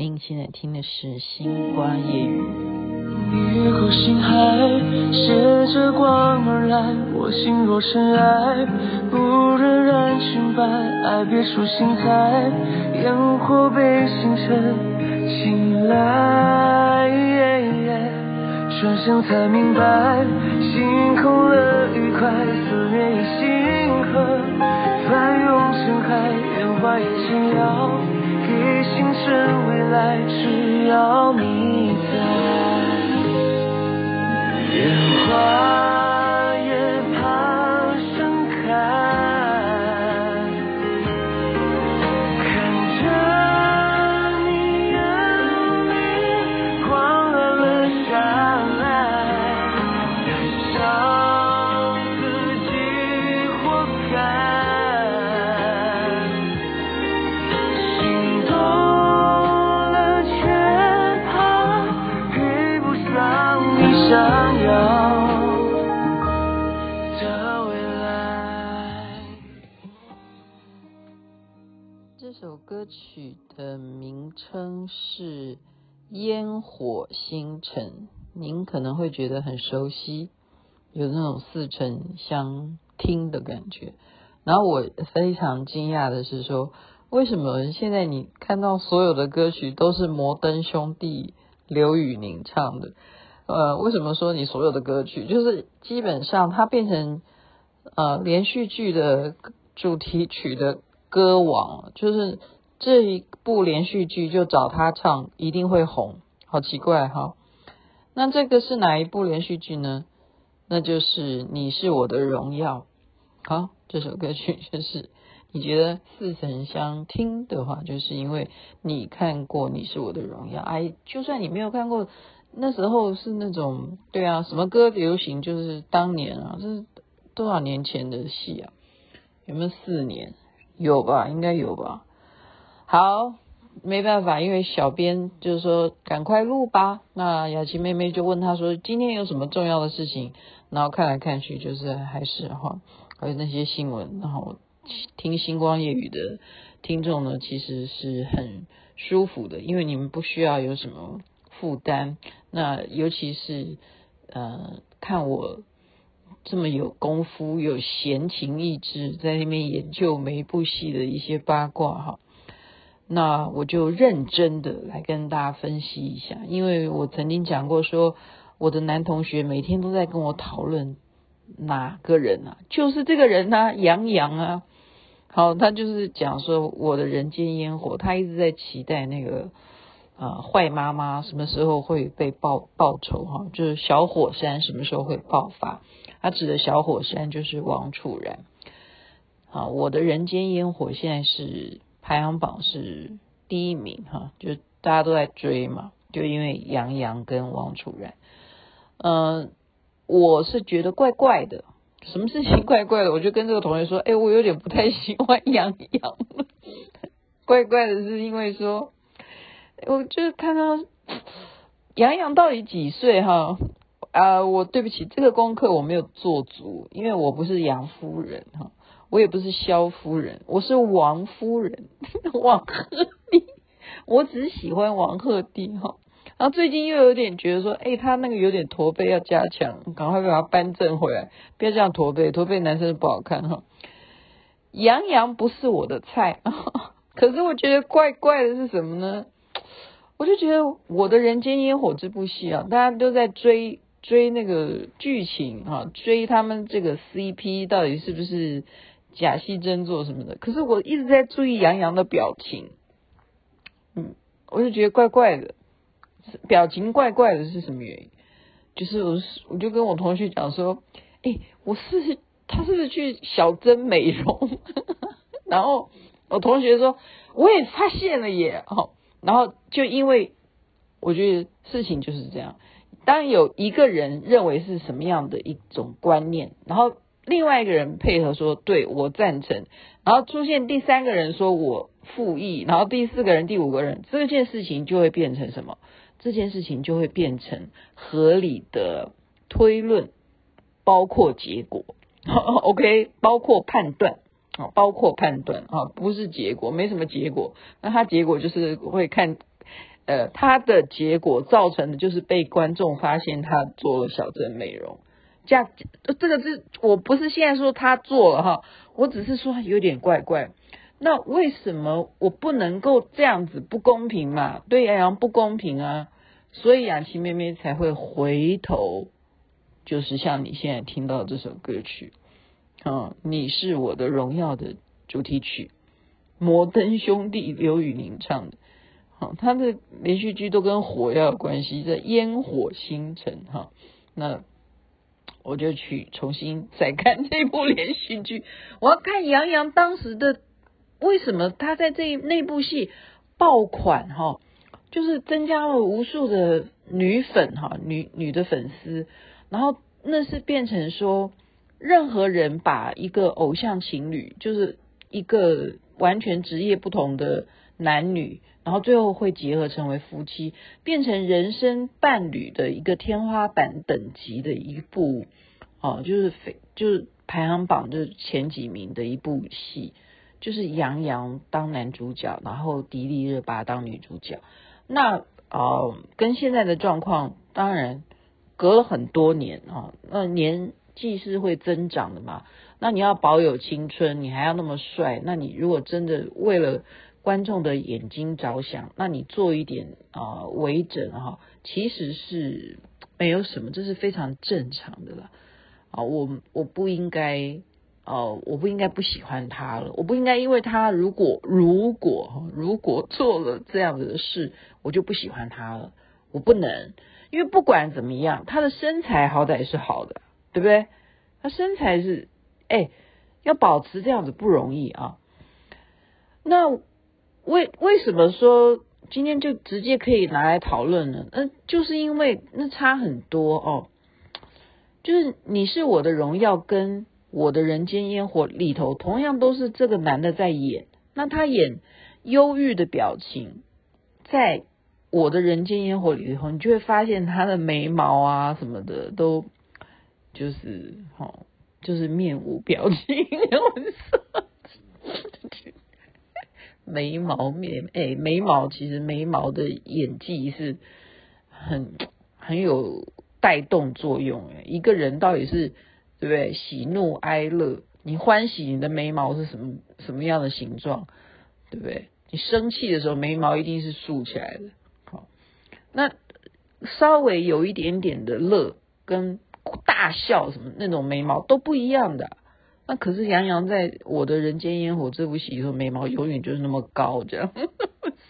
您现在听的是《星光夜语》。越过星海，携着光而来。我心若尘埃，不忍染裙摆。爱别出心裁，烟火被星辰青睐。转身才明白，心空了愉快，思念已星河翻涌成海。圆滑也轻摇，星辰未来，只要你在。首歌曲的名称是《烟火星辰》，您可能会觉得很熟悉，有那种似曾相听的感觉。然后我非常惊讶的是说，为什么现在你看到所有的歌曲都是摩登兄弟刘宇宁唱的？呃，为什么说你所有的歌曲就是基本上它变成呃连续剧的主题曲的歌王，就是。这一部连续剧就找他唱，一定会红，好奇怪哈。那这个是哪一部连续剧呢？那就是《你是我的荣耀》。好，这首歌曲就是你觉得似曾相听的话，就是因为你看过《你是我的荣耀》。哎，就算你没有看过，那时候是那种对啊，什么歌流行，就是当年啊，这是多少年前的戏啊？有没有四年？有吧，应该有吧。好，没办法，因为小编就是说赶快录吧。那雅琪妹妹就问他说：“今天有什么重要的事情？”然后看来看去，就是还是哈，还有那些新闻。然后听星光夜语的听众呢，其实是很舒服的，因为你们不需要有什么负担。那尤其是呃，看我这么有功夫、有闲情逸致，在那边研究每一部戏的一些八卦哈。那我就认真的来跟大家分析一下，因为我曾经讲过说，我的男同学每天都在跟我讨论哪个人啊，就是这个人啊，杨洋啊，好，他就是讲说我的人间烟火，他一直在期待那个啊坏妈妈什么时候会被报报仇哈，就是小火山什么时候会爆发，他指的小火山就是王楚然，啊，我的人间烟火现在是。排行榜是第一名哈，就大家都在追嘛，就因为杨洋跟王楚然，嗯、我是觉得怪怪的，什么事情怪怪的？我就跟这个同学说，哎，我有点不太喜欢杨洋，怪怪的是因为说，我就看到杨洋到底几岁哈？啊、呃，我对不起，这个功课我没有做足，因为我不是杨夫人哈。我也不是萧夫人，我是王夫人，王鹤棣。我只喜欢王鹤棣哈。然后最近又有点觉得说，哎，他那个有点驼背要加强，赶快把他扳正回来，不要这样驼背，驼背男生不好看哈。杨洋不是我的菜，可是我觉得怪怪的是什么呢？我就觉得《我的人间烟火》这部戏啊，大家都在追追那个剧情啊，追他们这个 CP 到底是不是？假戏真做什么的，可是我一直在注意杨洋的表情，嗯，我就觉得怪怪的，表情怪怪的是什么原因？就是我，我就跟我同学讲说，哎、我是他是不是去小针美容？然后我同学说，我也发现了耶，哦，然后就因为我觉得事情就是这样，当有一个人认为是什么样的一种观念，然后。另外一个人配合说：“对，我赞成。”然后出现第三个人说：“我附议。”然后第四个人、第五个人，这件事情就会变成什么？这件事情就会变成合理的推论，包括结果。OK，包括判断啊，包括判断啊，不是结果，没什么结果。那他结果就是会看呃，他的结果造成的就是被观众发现他做了小镇美容。这样，这个是我不是现在说他做了哈，我只是说有点怪怪。那为什么我不能够这样子不公平嘛？对杨洋不公平啊，所以雅琪妹妹才会回头，就是像你现在听到这首歌曲，啊，你是我的荣耀的主题曲，摩登兄弟刘宇宁唱的，好，他的连续剧都跟火要有关系，这烟火星辰哈，那。我就去重新再看这部连续剧，我要看杨洋当时的为什么他在这那部戏爆款哈，就是增加了无数的女粉哈，女女的粉丝，然后那是变成说，任何人把一个偶像情侣，就是一个完全职业不同的男女。然后最后会结合成为夫妻，变成人生伴侣的一个天花板等级的一部，哦，就是非就是排行榜就是前几名的一部戏，就是杨洋当男主角，然后迪丽热巴当女主角。那哦，跟现在的状况当然隔了很多年啊，那年纪是会增长的嘛。那你要保有青春，你还要那么帅，那你如果真的为了观众的眼睛着想，那你做一点啊、呃、微整哈，其实是没有什么，这是非常正常的了啊。我我不应该哦、呃，我不应该不喜欢他了，我不应该因为他如果如果如果做了这样子的事，我就不喜欢他了。我不能，因为不管怎么样，他的身材好歹是好的，对不对？他身材是哎，要保持这样子不容易啊。那。为为什么说今天就直接可以拿来讨论呢？嗯，就是因为那差很多哦。就是你是我的荣耀，跟我的人间烟火里头，同样都是这个男的在演。那他演忧郁的表情，在我的人间烟火里头，你就会发现他的眉毛啊什么的都就是哦，就是面无表情。眉毛面，哎，眉毛其实眉毛的演技是很很有带动作用，哎，一个人到底是对不对？喜怒哀乐，你欢喜你的眉毛是什么什么样的形状，对不对？你生气的时候眉毛一定是竖起来的，好，那稍微有一点点的乐跟大笑什么那种眉毛都不一样的。那可是杨洋在我的人间烟火这部戏里头，眉毛永远就是那么高，这样，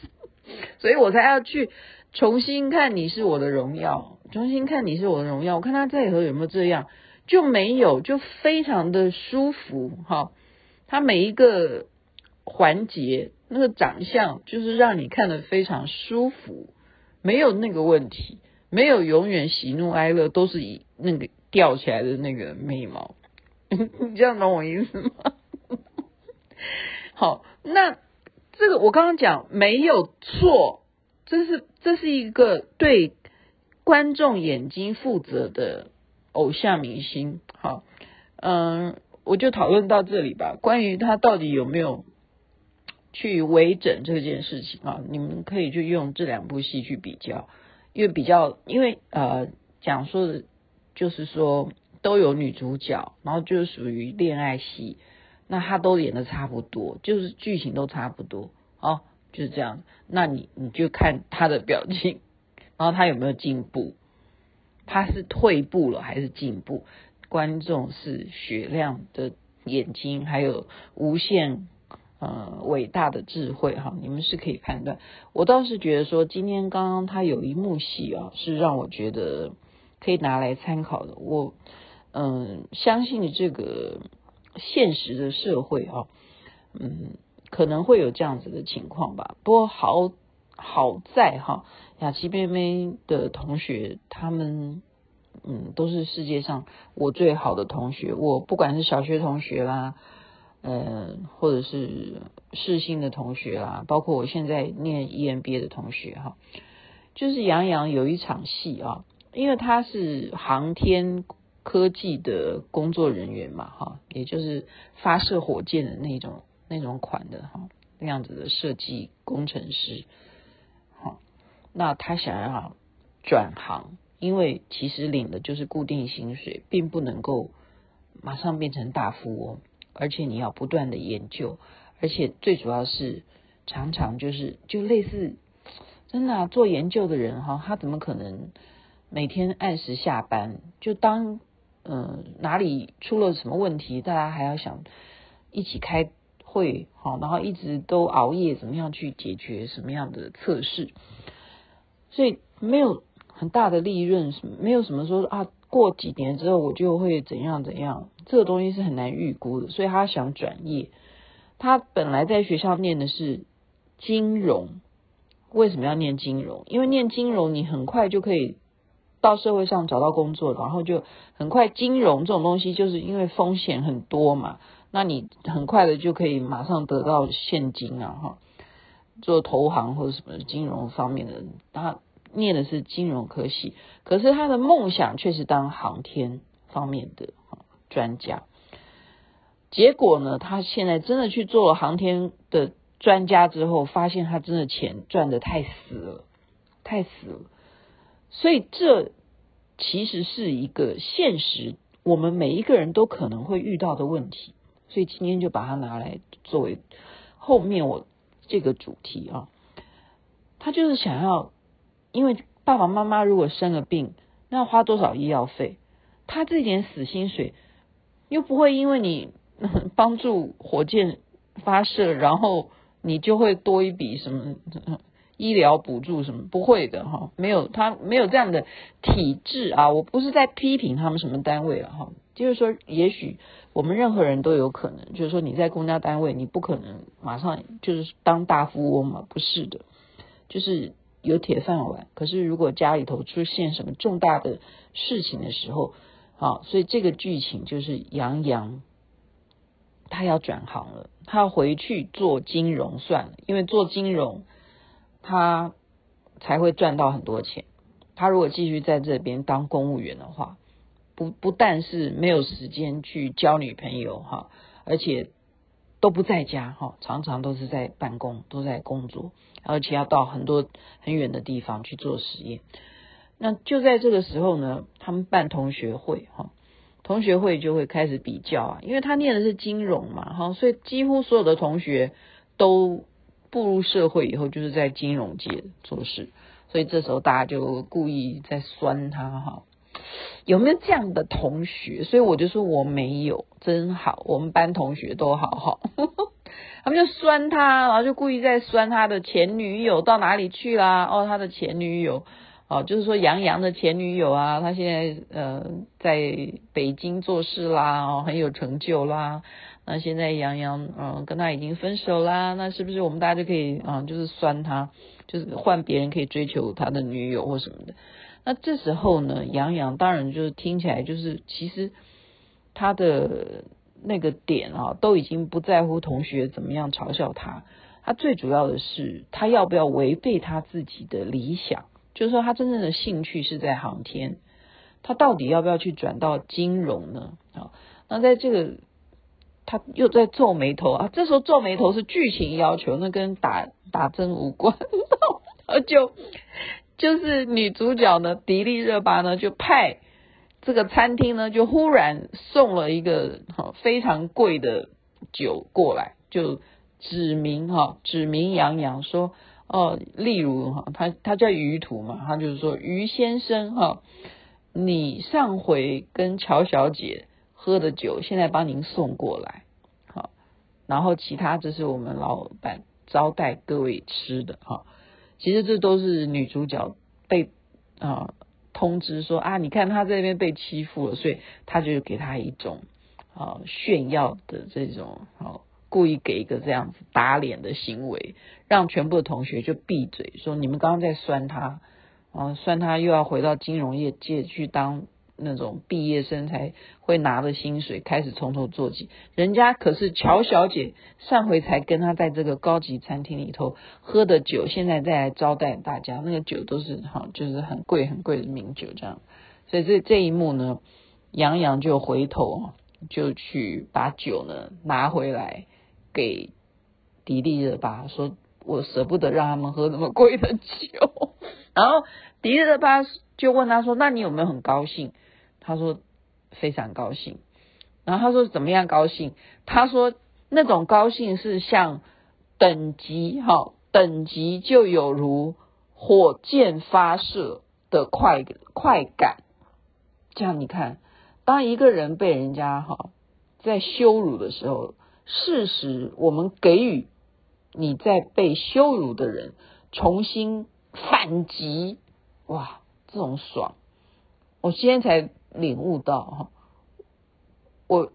所以我才要去重新看你是我的荣耀，重新看你是我的荣耀。我看他在里头有没有这样，就没有，就非常的舒服哈。他每一个环节那个长相，就是让你看得非常舒服，没有那个问题，没有永远喜怒哀乐都是以那个吊起来的那个眉毛。你这样懂我意思吗？好，那这个我刚刚讲没有错，这是这是一个对观众眼睛负责的偶像明星。好，嗯，我就讨论到这里吧。关于他到底有没有去微整这件事情啊，你们可以就用这两部戏去比较，因为比较，因为呃，讲说的就是说。都有女主角，然后就是属于恋爱戏，那他都演的差不多，就是剧情都差不多，哦，就是这样。那你你就看他的表情，然后他有没有进步，他是退步了还是进步？观众是雪亮的眼睛，还有无限呃伟大的智慧哈，你们是可以判断。我倒是觉得说，今天刚刚他有一幕戏啊，是让我觉得可以拿来参考的，我。嗯，相信这个现实的社会哦，嗯，可能会有这样子的情况吧。不过好好在哈，雅琪妹妹的同学，他们嗯都是世界上我最好的同学。我不管是小学同学啦，嗯，或者是世新的同学啦，包括我现在念 EMBA 的同学哈，就是杨洋有一场戏啊，因为他是航天。科技的工作人员嘛，哈，也就是发射火箭的那种那种款的哈，那样子的设计工程师，哈，那他想要转行，因为其实领的就是固定薪水，并不能够马上变成大富翁，而且你要不断的研究，而且最主要是常常就是就类似真的、做研究的人哈，他怎么可能每天按时下班？就当嗯、哪里出了什么问题，大家还要想一起开会好，然后一直都熬夜，怎么样去解决什么样的测试？所以没有很大的利润，没有什么说啊，过几年之后我就会怎样怎样，这个东西是很难预估的。所以他想转业，他本来在学校念的是金融，为什么要念金融？因为念金融你很快就可以到社会上找到工作，然后就很快金融这种东西就是因为风险很多嘛，那你很快的就可以马上得到现金啊，哈。做投行或者什么金融方面的，他念的是金融科系，可是他的梦想却是当航天方面的专家。结果呢，他现在真的去做了航天的专家之后，发现他真的钱赚得太死了，太死了。所以这其实是一个现实，我们每一个人都可能会遇到的问题。所以今天就把它拿来作为后面我。这个主题啊，他就是想要，因为爸爸妈妈如果生了病，那要花多少医药费？他这点死薪水又不会因为你帮助火箭发射，然后你就会多一笔什么医疗补助什么？不会的哈，没有他没有这样的体制啊。我不是在批评他们什么单位了哈，就是说也许。我们任何人都有可能，就是说你在公家单位，你不可能马上就是当大富翁嘛，不是的，就是有铁饭碗。可是如果家里头出现什么重大的事情的时候，啊，所以这个剧情就是杨洋他要转行了，他要回去做金融算了，因为做金融他才会赚到很多钱。他如果继续在这边当公务员的话。不不但是没有时间去交女朋友哈，而且都不在家哈，常常都是在办公，都在工作，而且要到很多很远的地方去做实验。那就在这个时候呢，他们办同学会哈，同学会就会开始比较啊，因为他念的是金融嘛哈，所以几乎所有的同学都步入社会以后就是在金融界做事，所以这时候大家就故意在酸他哈。有没有这样的同学？所以我就说我没有，真好。我们班同学都好好，他们就酸他，然后就故意在酸他的前女友到哪里去啦？哦，他的前女友，哦，就是说杨洋的前女友啊，他现在呃在北京做事啦，哦，很有成就啦。那现在杨洋嗯跟他已经分手啦，那是不是我们大家就可以啊、嗯，就是酸他，就是换别人可以追求他的女友或什么的？那这时候呢，杨洋当然就是听起来就是，其实他的那个点啊，都已经不在乎同学怎么样嘲笑他，他最主要的是他要不要违背他自己的理想，就是说他真正的兴趣是在航天，他到底要不要去转到金融呢？啊，那在这个他又在皱眉头啊，这时候皱眉头是剧情要求，那跟打打针无关，就。就是女主角呢，迪丽热巴呢，就派这个餐厅呢，就忽然送了一个哈非常贵的酒过来，就指名哈指名杨洋说哦，例如哈他他叫于途嘛，他就是说于先生哈，你上回跟乔小姐喝的酒，现在帮您送过来，好，然后其他这是我们老板招待各位吃的哈。其实这都是女主角被啊通知说啊，你看她这边被欺负了，所以她就给她一种啊炫耀的这种啊，故意给一个这样子打脸的行为，让全部的同学就闭嘴，说你们刚刚在酸他啊，酸他又要回到金融业界去当。那种毕业生才会拿的薪水，开始从头做起。人家可是乔小姐，上回才跟他在这个高级餐厅里头喝的酒，现在再来招待大家，那个酒都是哈，就是很贵很贵的名酒这样。所以这这一幕呢，杨洋就回头就去把酒呢拿回来给迪丽热巴，说我舍不得让他们喝那么贵的酒。然后迪丽热巴就问他说：“那你有没有很高兴？”他说：“非常高兴。”然后他说：“怎么样高兴？”他说：“那种高兴是像等级，哈，等级就有如火箭发射的快快感。这样你看，当一个人被人家哈在羞辱的时候，事实我们给予你在被羞辱的人重新反击，哇，这种爽！我今天才领悟到哈。”我，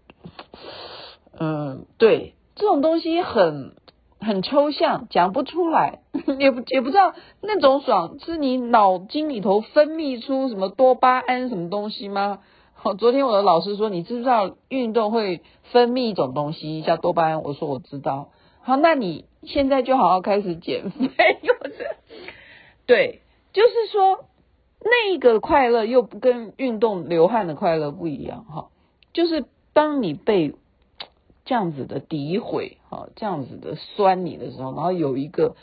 嗯，对，这种东西很很抽象，讲不出来，也不也不知道那种爽是你脑筋里头分泌出什么多巴胺什么东西吗？好，昨天我的老师说，你知不知道运动会分泌一种东西叫多巴胺？我说我知道。好，那你现在就好好开始减肥，我是，对，就是说那个快乐又不跟运动流汗的快乐不一样哈，就是。当你被这样子的诋毁，哈，这样子的酸你的时候，然后有一个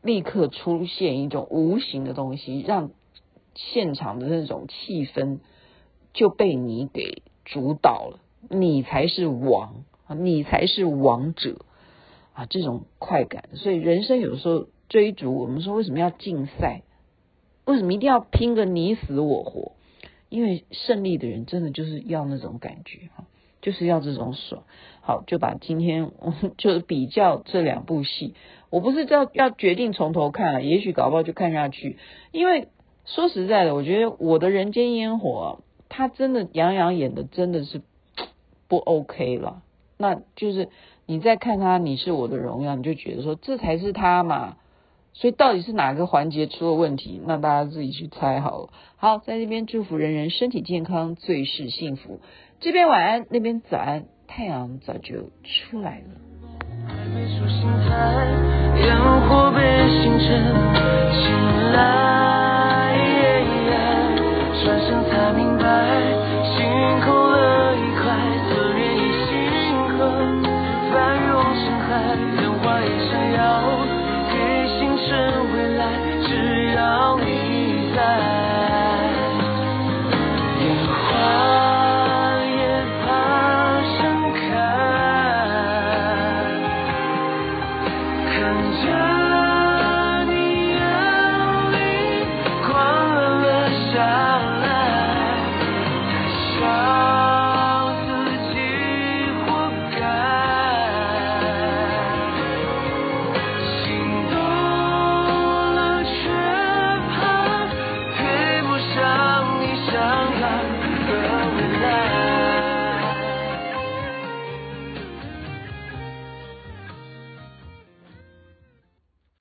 立刻出现一种无形的东西，让现场的那种气氛就被你给主导了，你才是王，你才是王者啊！这种快感，所以人生有时候追逐，我们说为什么要竞赛？为什么一定要拼个你死我活？因为胜利的人真的就是要那种感觉，哈。就是要这种爽，好，就把今天就是比较这两部戏，我不是要要决定从头看了，也许搞不好就看下去，因为说实在的，我觉得我的人间烟火，他真的杨洋演的真的是不 ok 了。那就是你再看他你是我的荣耀你就觉得说这才是他嘛。所以到底是哪个环节出了问题那大家自己去猜好了。好在这边祝福人人身体健康最是幸福。这边晚安那边早安太阳早就出来了。还没出心态烟火被星辰青睐转身才明白星空 sunshine.